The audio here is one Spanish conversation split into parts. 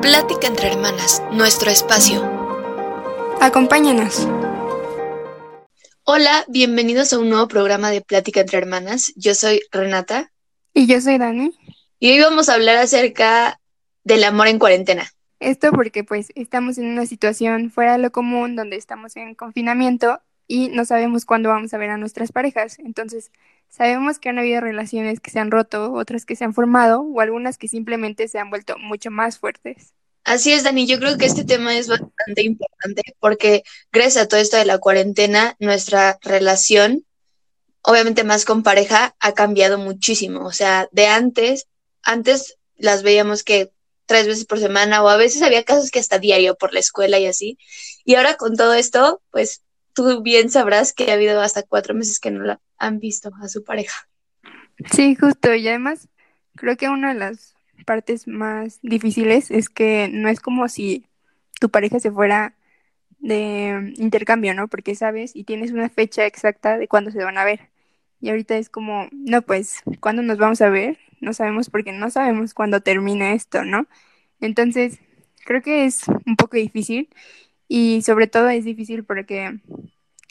Plática entre hermanas, nuestro espacio. Acompáñanos. Hola, bienvenidos a un nuevo programa de Plática entre hermanas. Yo soy Renata. Y yo soy Dani. Y hoy vamos a hablar acerca del amor en cuarentena. Esto porque pues estamos en una situación fuera de lo común donde estamos en confinamiento y no sabemos cuándo vamos a ver a nuestras parejas. Entonces, sabemos que han habido relaciones que se han roto, otras que se han formado o algunas que simplemente se han vuelto mucho más fuertes. Así es, Dani. Yo creo que este tema es bastante importante porque gracias a todo esto de la cuarentena, nuestra relación, obviamente más con pareja, ha cambiado muchísimo. O sea, de antes, antes las veíamos que tres veces por semana o a veces había casos que hasta diario por la escuela y así. Y ahora con todo esto, pues tú bien sabrás que ha habido hasta cuatro meses que no la han visto a su pareja. Sí, justo. Y además, creo que una de las partes más difíciles es que no es como si tu pareja se fuera de intercambio, ¿no? Porque sabes y tienes una fecha exacta de cuándo se van a ver. Y ahorita es como, no, pues, ¿cuándo nos vamos a ver? No sabemos porque no sabemos cuándo termine esto, ¿no? Entonces, creo que es un poco difícil y sobre todo es difícil porque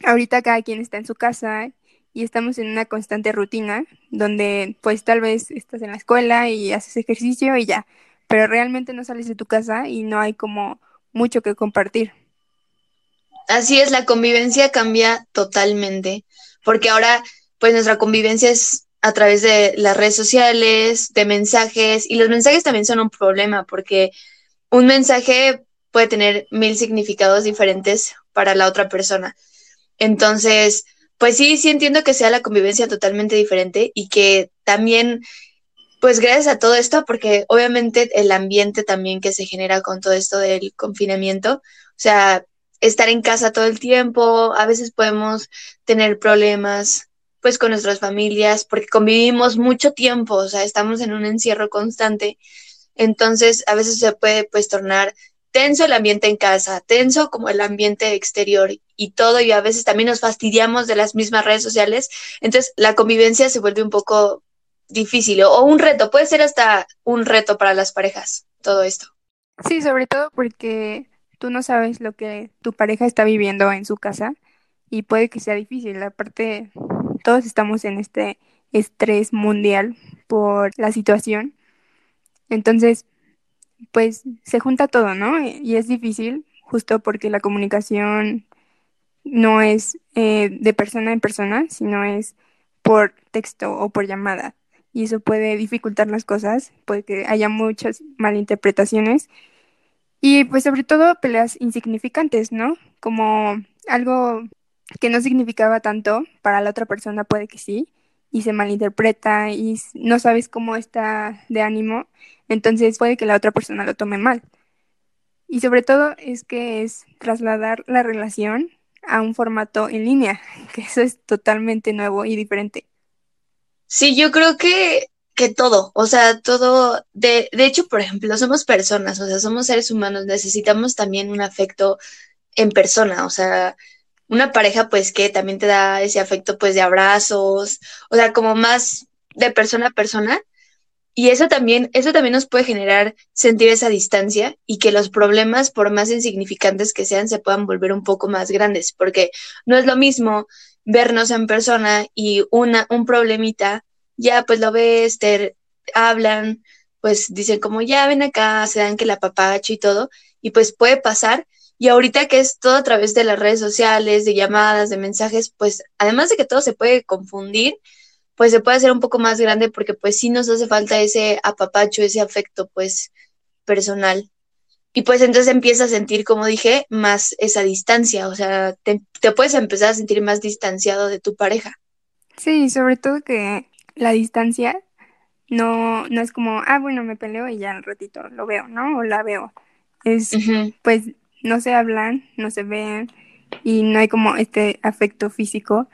ahorita cada quien está en su casa y estamos en una constante rutina donde pues tal vez estás en la escuela y haces ejercicio y ya, pero realmente no sales de tu casa y no hay como mucho que compartir. Así es, la convivencia cambia totalmente, porque ahora pues nuestra convivencia es a través de las redes sociales, de mensajes, y los mensajes también son un problema, porque un mensaje puede tener mil significados diferentes para la otra persona. Entonces, pues sí, sí entiendo que sea la convivencia totalmente diferente y que también, pues gracias a todo esto, porque obviamente el ambiente también que se genera con todo esto del confinamiento, o sea, estar en casa todo el tiempo, a veces podemos tener problemas pues con nuestras familias porque convivimos mucho tiempo, o sea, estamos en un encierro constante, entonces a veces se puede pues tornar tenso el ambiente en casa, tenso como el ambiente exterior y todo, y a veces también nos fastidiamos de las mismas redes sociales, entonces la convivencia se vuelve un poco difícil o un reto, puede ser hasta un reto para las parejas, todo esto. Sí, sobre todo porque tú no sabes lo que tu pareja está viviendo en su casa y puede que sea difícil, aparte todos estamos en este estrés mundial por la situación, entonces pues se junta todo, ¿no? Y es difícil justo porque la comunicación no es eh, de persona en persona, sino es por texto o por llamada. Y eso puede dificultar las cosas, puede que haya muchas malinterpretaciones y pues sobre todo peleas insignificantes, ¿no? Como algo que no significaba tanto, para la otra persona puede que sí, y se malinterpreta y no sabes cómo está de ánimo, entonces puede que la otra persona lo tome mal. Y sobre todo es que es trasladar la relación a un formato en línea, que eso es totalmente nuevo y diferente. Sí, yo creo que, que todo, o sea, todo, de, de hecho, por ejemplo, somos personas, o sea, somos seres humanos, necesitamos también un afecto en persona, o sea, una pareja pues que también te da ese afecto pues de abrazos, o sea, como más de persona a persona. Y eso también, eso también nos puede generar sentir esa distancia y que los problemas, por más insignificantes que sean, se puedan volver un poco más grandes, porque no es lo mismo vernos en persona y una, un problemita, ya pues lo ves, te hablan, pues dicen como ya ven acá, se dan que la papacho y todo, y pues puede pasar, y ahorita que es todo a través de las redes sociales, de llamadas, de mensajes, pues además de que todo se puede confundir, pues se puede hacer un poco más grande porque pues sí nos hace falta ese apapacho, ese afecto pues personal. Y pues entonces empiezas a sentir, como dije, más esa distancia, o sea, te, te puedes empezar a sentir más distanciado de tu pareja. Sí, sobre todo que la distancia no, no es como, ah, bueno, me peleo y ya al ratito lo veo, ¿no? O la veo. Es, pues, no se hablan, no se ven y no hay como este afecto físico,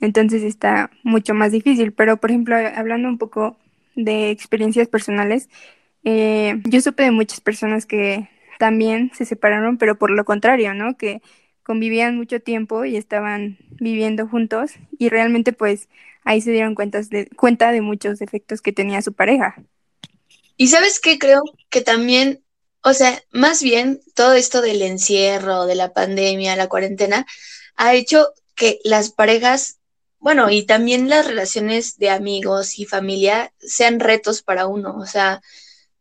entonces está mucho más difícil. Pero, por ejemplo, hablando un poco de experiencias personales, eh, yo supe de muchas personas que también se separaron, pero por lo contrario, ¿no? Que convivían mucho tiempo y estaban viviendo juntos y realmente pues ahí se dieron cuentas de, cuenta de muchos defectos que tenía su pareja. Y sabes qué creo que también o sea, más bien todo esto del encierro, de la pandemia, la cuarentena, ha hecho que las parejas, bueno, y también las relaciones de amigos y familia sean retos para uno. O sea,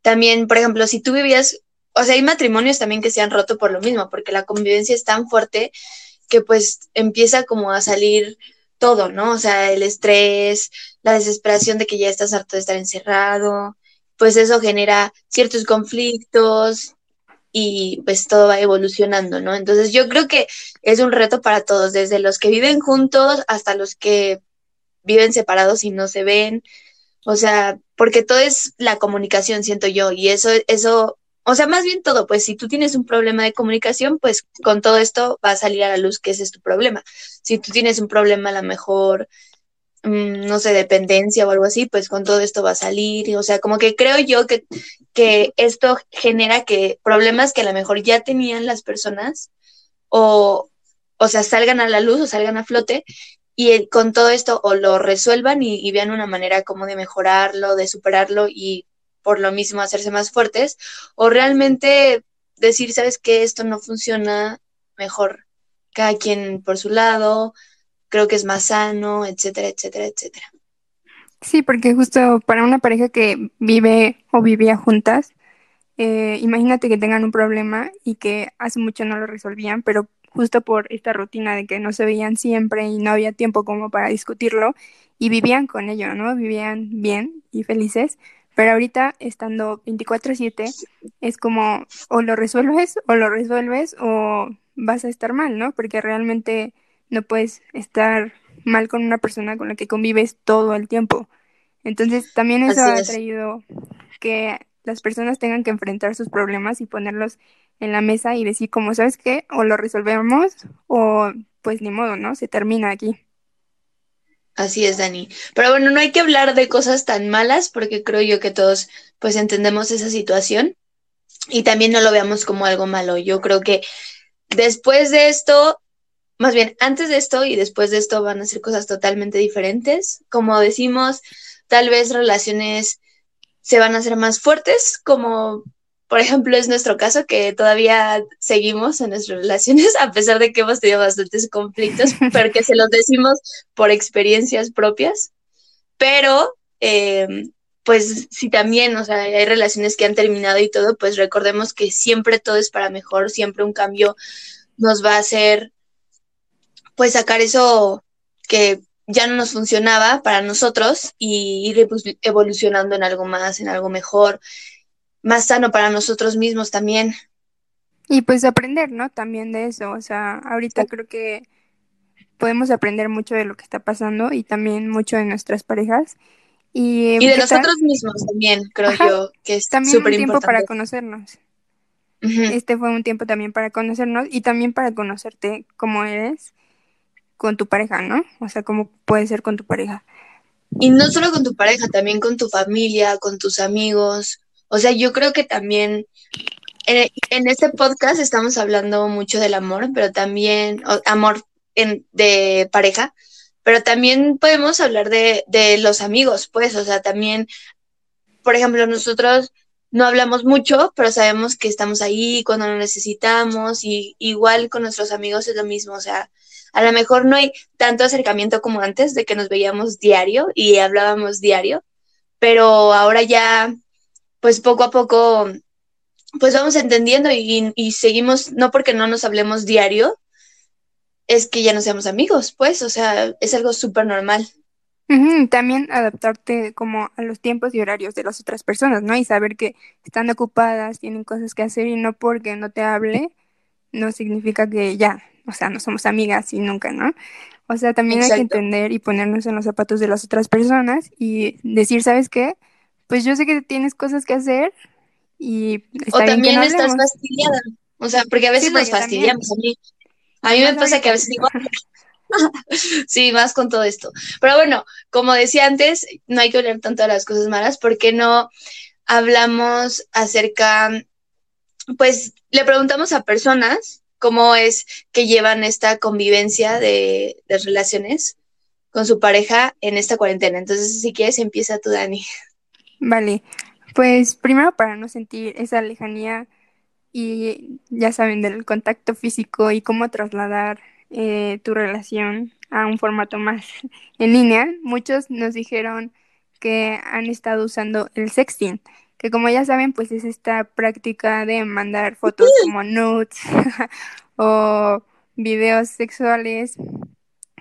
también, por ejemplo, si tú vivías, o sea, hay matrimonios también que se han roto por lo mismo, porque la convivencia es tan fuerte que pues empieza como a salir todo, ¿no? O sea, el estrés, la desesperación de que ya estás harto de estar encerrado, pues eso genera ciertos conflictos y pues todo va evolucionando, ¿no? Entonces yo creo que es un reto para todos, desde los que viven juntos hasta los que viven separados y no se ven, o sea, porque todo es la comunicación, siento yo, y eso, eso, o sea, más bien todo, pues si tú tienes un problema de comunicación, pues con todo esto va a salir a la luz que ese es tu problema. Si tú tienes un problema a lo mejor no sé, dependencia o algo así, pues con todo esto va a salir. O sea, como que creo yo que, que esto genera que problemas que a lo mejor ya tenían las personas o, o sea, salgan a la luz o salgan a flote y con todo esto o lo resuelvan y, y vean una manera como de mejorarlo, de superarlo y por lo mismo hacerse más fuertes, o realmente decir, sabes que esto no funciona mejor, cada quien por su lado, creo que es más sano, etcétera, etcétera, etcétera. Sí, porque justo para una pareja que vive o vivía juntas, eh, imagínate que tengan un problema y que hace mucho no lo resolvían, pero justo por esta rutina de que no se veían siempre y no había tiempo como para discutirlo y vivían con ello, ¿no? Vivían bien y felices, pero ahorita estando 24/7 es como o lo resuelves o lo resuelves o vas a estar mal, ¿no? Porque realmente no puedes estar mal con una persona con la que convives todo el tiempo. Entonces, también eso ha traído que las personas tengan que enfrentar sus problemas y ponerlos en la mesa y decir, como sabes qué, o lo resolvemos o pues ni modo, ¿no? Se termina aquí. Así es, Dani. Pero bueno, no hay que hablar de cosas tan malas porque creo yo que todos pues entendemos esa situación y también no lo veamos como algo malo. Yo creo que después de esto más bien, antes de esto y después de esto van a ser cosas totalmente diferentes. Como decimos, tal vez relaciones se van a hacer más fuertes, como por ejemplo es nuestro caso, que todavía seguimos en nuestras relaciones, a pesar de que hemos tenido bastantes conflictos, pero que se los decimos por experiencias propias. Pero, em, pues si también, o sea, hay relaciones que han terminado y todo, pues recordemos que siempre todo es para mejor, siempre un cambio nos va a hacer pues sacar eso que ya no nos funcionaba para nosotros y ir evolucionando en algo más, en algo mejor, más sano para nosotros mismos también. Y pues aprender, ¿no? También de eso. O sea, ahorita creo que podemos aprender mucho de lo que está pasando y también mucho de nuestras parejas. Y, de nosotros mismos también, creo yo, que es también un tiempo para conocernos. Este fue un tiempo también para conocernos y también para conocerte como eres con tu pareja, ¿no? O sea, cómo puede ser con tu pareja. Y no solo con tu pareja, también con tu familia, con tus amigos. O sea, yo creo que también en, este podcast estamos hablando mucho del amor, pero también amor en, de pareja, pero también podemos hablar de, de los amigos, pues, o sea, también, por ejemplo, nosotros no hablamos mucho, pero sabemos que estamos ahí cuando lo necesitamos y igual con nuestros amigos es lo mismo, o sea, a lo mejor no hay tanto acercamiento como antes de que nos veíamos diario y hablábamos diario, pero ahora ya, pues poco a poco, pues vamos entendiendo y, seguimos, no porque no nos hablemos diario, es que ya no seamos amigos, pues, o sea, es algo súper normal. También adaptarte como a los tiempos y horarios de las otras personas, ¿no? Y saber que están ocupadas, tienen cosas que hacer y no porque no te hable, no significa que ya, o sea, no somos amigas y nunca, ¿no? O sea, también hay que entender y ponernos en los zapatos de las otras personas y decir, ¿sabes qué? Pues yo sé que tienes cosas que hacer y está o también estás fastidiada. O sea, porque a veces nos fastidiamos. A mí, a mí me pasa que a veces digo, sí, más con todo esto. Pero bueno, como decía antes, no hay que hablar tanto de las cosas malas porque no hablamos acerca, pues le preguntamos a personas cómo es que llevan esta convivencia de, relaciones con su pareja en esta cuarentena. Entonces, si quieres, empieza tú, Dani. Vale, pues primero para no sentir esa lejanía y ya saben del contacto físico y cómo trasladar eh, tu relación a un formato más en línea, muchos nos dijeron que han estado usando el sexting, que como ya saben, pues es esta práctica de mandar fotos como nudes o videos sexuales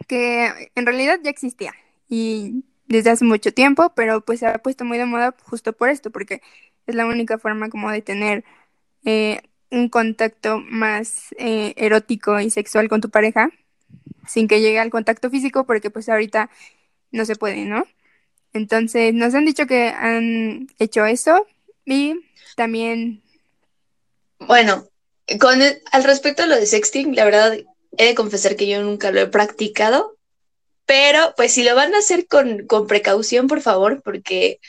que en realidad ya existía y desde hace mucho tiempo, pero pues se ha puesto muy de moda justo por esto, porque es la única forma como de tener eh, un contacto más eh, erótico y sexual con tu pareja sin que llegue al contacto físico, porque pues ahorita no se puede, ¿no? Entonces nos han dicho que han hecho eso y también... Bueno, con al respecto a lo de sexting, la verdad he de confesar que yo nunca lo he practicado, pero pues si lo van a hacer con, con precaución, por favor, porque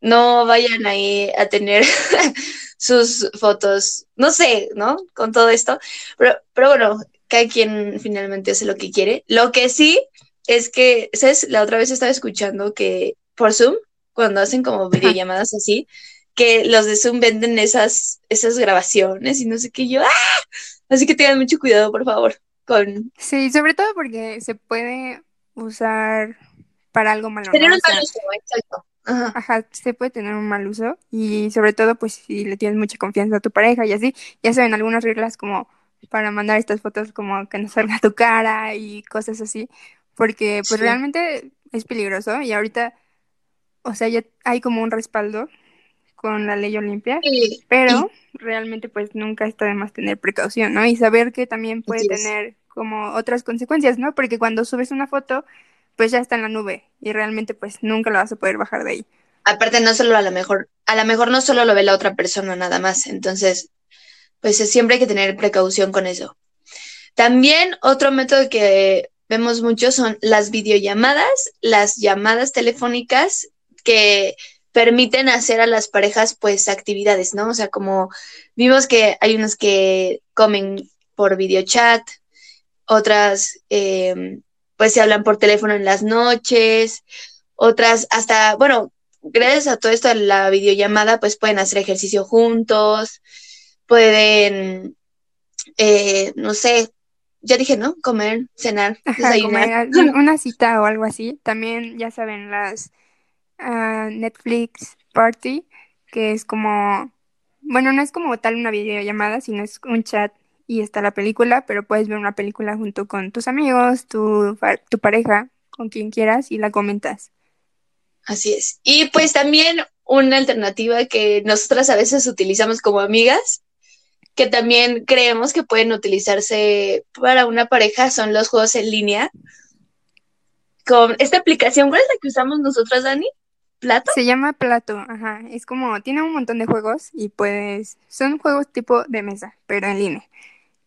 no vayan ahí a tener sus fotos, no sé, ¿no? Con todo esto. Pero, pero bueno, cada quien finalmente hace lo que quiere. Lo que sí es que, ¿sabes? La otra vez estaba escuchando que por Zoom, cuando hacen como videollamadas así, que los de Zoom venden esas, esas grabaciones y no sé qué yo, ¡ah! Así que tengan mucho cuidado, por favor, con... Sí, sobre todo porque se puede usar para algo malo. Tener un mal uso, exacto. Ajá. se puede tener un mal uso y sobre todo pues si le tienes mucha confianza a tu pareja y así, ya saben algunas reglas como para mandar estas fotos como que no salga tu cara y cosas así, porque pues realmente es peligroso y ahorita, o sea, ya hay como un respaldo con la ley Olimpia, pero realmente pues nunca está de más tener precaución, ¿no? Y saber que también puede tener como otras consecuencias, ¿no? Porque cuando subes una foto pues ya está en la nube y realmente pues nunca lo vas a poder bajar de ahí. Aparte, no solo a lo mejor, a lo mejor no solo lo ve la otra persona nada más, entonces, pues siempre hay que tener precaución con eso. También otro método que vemos mucho son las videollamadas, las llamadas telefónicas que permiten hacer a las parejas pues actividades, ¿no? O sea, como vimos que hay unos que comen por videochat, otras eh, pues se hablan por teléfono en las noches, otras hasta, bueno, gracias a todo esto de la videollamada, pues pueden hacer ejercicio juntos, pueden, eh, no sé, ya dije, ¿no? Comer, cenar, desayunar. una cita o algo así. También, ya saben, las uh, Netflix Party, que es como, bueno, no es como tal una videollamada, sino es un chat y está la película, pero puedes ver una película junto con tus amigos, tu, tu pareja, con quien quieras y la comentas. Así es. Y pues también una alternativa que nosotras a veces utilizamos como amigas, que también creemos que pueden utilizarse para una pareja, son los juegos en línea. Con esta aplicación, ¿cuál es la que usamos nosotras, Dani? ¿Plato? Se llama Plato, ajá. Es como, tiene un montón de juegos y pues son juegos tipo de mesa, pero en línea.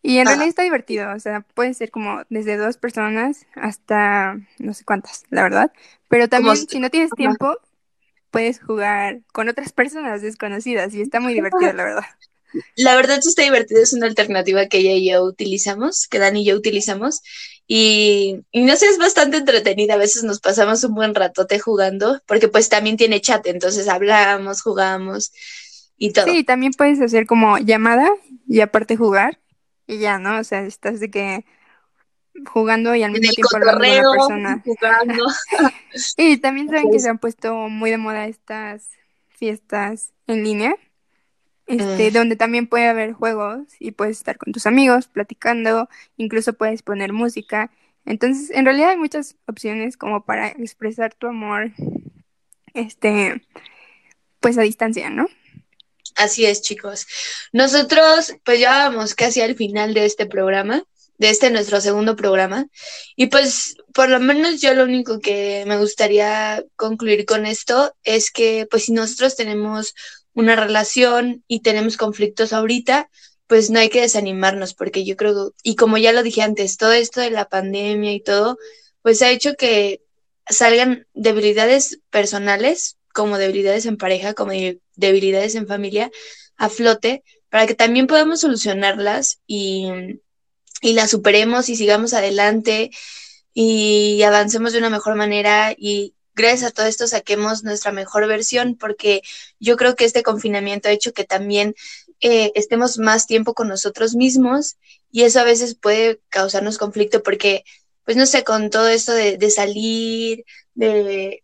Y en realidad está divertido, o sea, puede ser como desde dos personas hasta no sé cuántas, la verdad. Pero también si no tienes tiempo, puedes jugar con otras personas desconocidas y está muy divertido, la verdad. La verdad está divertido, es una alternativa que ella y yo utilizamos, que Dani y yo utilizamos. Y, y no sé, es bastante entretenida. A veces nos pasamos un buen ratote jugando, porque pues también tiene chat, entonces hablamos, jugamos y todo. Sí, también puedes hacer como llamada y aparte jugar y ya, ¿no? O sea, estás de que jugando y al mismo tiempo hablando con la persona. Jugando. y también saben que se han puesto muy de moda estas fiestas en línea, este, mm. donde también puede haber juegos y puedes estar con tus amigos platicando, incluso puedes poner música. Entonces, en realidad hay muchas opciones como para expresar tu amor, este, pues a distancia, ¿no? Así es, chicos. Nosotros, pues ya vamos casi al final de este programa, de este nuestro segundo programa. Y pues, por lo menos yo lo único que me gustaría concluir con esto es que, pues, si nosotros tenemos una relación y tenemos conflictos ahorita, pues no hay que desanimarnos, porque yo creo, y como ya lo dije antes, todo esto de la pandemia y todo, pues ha hecho que salgan debilidades personales como debilidades en pareja, como debilidades en familia, a flote, para que también podamos solucionarlas y, y las superemos y sigamos adelante y avancemos de una mejor manera y gracias a todo esto saquemos nuestra mejor versión, porque yo creo que este confinamiento ha hecho que también eh, estemos más tiempo con nosotros mismos y eso a veces puede causarnos conflicto porque, pues no sé, con todo esto de, salir, de,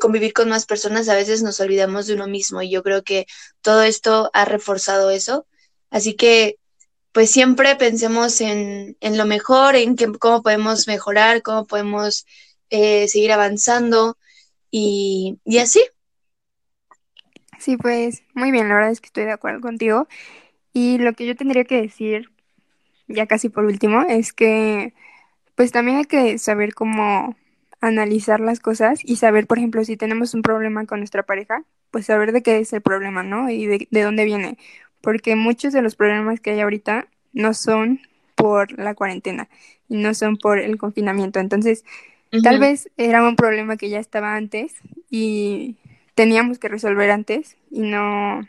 convivir con más personas, a veces nos olvidamos de uno mismo y yo creo que todo esto ha reforzado eso. Así que, pues siempre pensemos en, en lo mejor, en que, cómo podemos mejorar, cómo podemos eh, seguir avanzando y, y así. Sí, pues muy bien, la verdad es que estoy de acuerdo contigo. Y lo que yo tendría que decir, ya casi por último, es que pues también hay que saber cómo analizar las cosas y saber, por ejemplo, si tenemos un problema con nuestra pareja, pues saber de qué es el problema, ¿no? Y de, de dónde viene. Porque muchos de los problemas que hay ahorita no son por la cuarentena y no son por el confinamiento. Entonces, tal vez era un problema que ya estaba antes y teníamos que resolver antes y no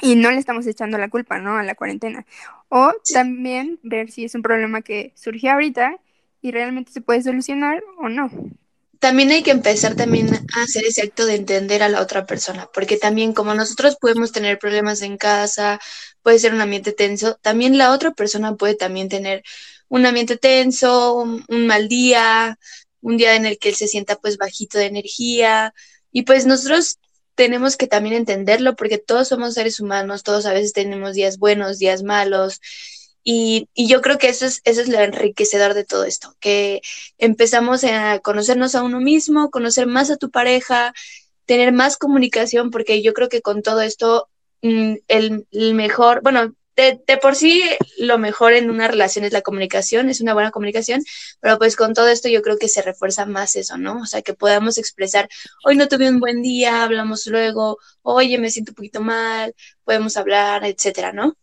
y no le estamos echando la culpa, ¿no? A la cuarentena. O también ver si es un problema que surgió ahorita y realmente se puede solucionar o no. También hay que empezar también a hacer ese acto de entender a la otra persona, porque también como nosotros podemos tener problemas en casa, puede ser un ambiente tenso, también la otra persona puede también tener un ambiente tenso, un, un mal día, un día en el que él se sienta pues bajito de energía. Y pues nosotros tenemos que también entenderlo porque todos somos seres humanos, todos a veces tenemos días buenos, días malos. Y, y yo creo que eso es, eso es lo enriquecedor de todo esto, que empezamos a conocernos a uno mismo, conocer más a tu pareja, tener más comunicación, porque yo creo que con todo esto, mm, el, el mejor, bueno, de, de, por sí lo mejor en una relación es la comunicación, es una buena comunicación, pero pues con todo esto yo creo que se refuerza más eso, ¿no? O sea, que podamos expresar, hoy no tuve un buen día, hablamos luego, oye, me siento un poquito mal, podemos hablar, etcétera, ¿no?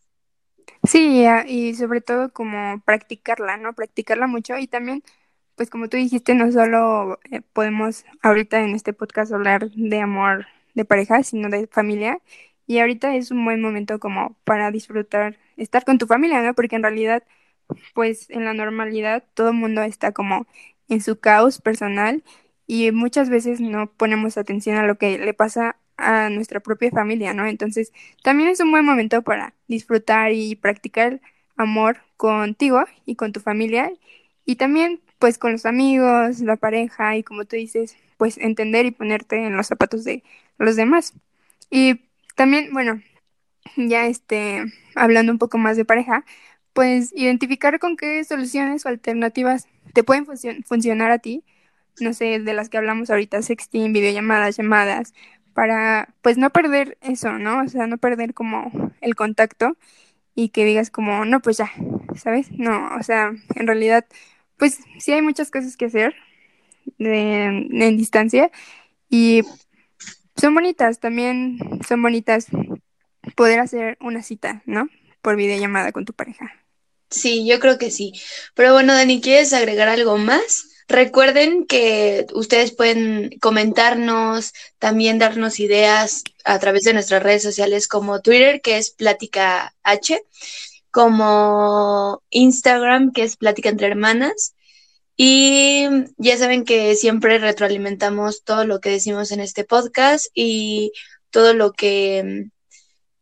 Sí, y sobre todo como practicarla, ¿no? Practicarla mucho y también, pues como tú dijiste, no solo eh, podemos ahorita en este podcast hablar de amor de pareja, sino de familia. Y ahorita es un buen momento como para disfrutar, estar con tu familia, ¿no? Porque en realidad pues en la normalidad todo el mundo está como en su caos personal y muchas veces no ponemos atención a lo que le pasa a nuestra propia familia, ¿no? Entonces, también es un buen momento para disfrutar y practicar amor contigo y con tu familia y también pues con los amigos, la pareja y como tú dices, pues entender y ponerte en los zapatos de los demás. Y también, bueno, ya este, hablando un poco más de pareja, pues identificar con qué soluciones o alternativas te pueden funcio- funcionar a ti, no sé, de las que hablamos ahorita, sexting, videollamadas, llamadas, para pues no perder eso, ¿no? O sea, no perder como el contacto y que digas como, no, pues ya, ¿sabes? No, o sea, en realidad, pues sí hay muchas cosas que hacer de- en distancia y son bonitas, también son bonitas poder hacer una cita, ¿no? Por videollamada con tu pareja. Sí, yo creo que sí. Pero bueno, Dani, ¿quieres agregar algo más? Recuerden que ustedes pueden comentarnos, también darnos ideas a través de nuestras redes sociales como Twitter, que es Plática H, como Instagram, que es Plática entre Hermanas. Y ya saben que siempre retroalimentamos todo lo que decimos en este podcast y todo lo que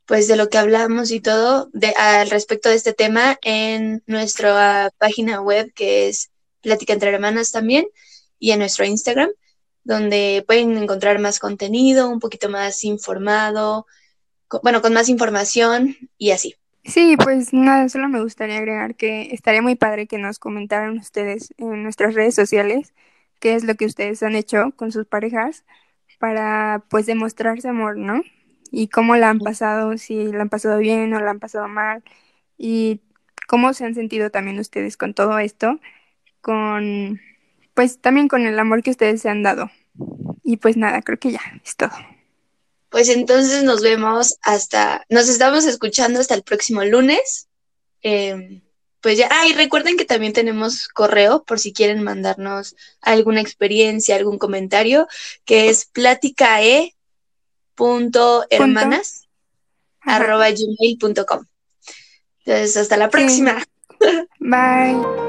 pues de lo que hablamos y todo de, al respecto de este tema en nuestra página web que es Plática entre Hermanas también y en nuestro Instagram donde pueden encontrar más contenido, un poquito más informado, bueno, con más información y así. Sí, pues nada, solo me gustaría agregar que estaría muy padre que nos comentaran ustedes en nuestras redes sociales qué es lo que ustedes han hecho con sus parejas para pues demostrarse amor, ¿no? Y cómo la han pasado, si la han pasado bien o la han pasado mal y cómo se han sentido también ustedes con todo esto, con pues también con el amor que ustedes se han dado. Y pues nada, creo que ya es todo. Pues entonces nos vemos hasta, nos estamos escuchando hasta el próximo lunes. Eh, pues ya, ah, y recuerden que también tenemos correo por si quieren mandarnos alguna experiencia, algún comentario, que es platicae.hermanas arroba gmail.com. Entonces, hasta la Sí. próxima. Bye.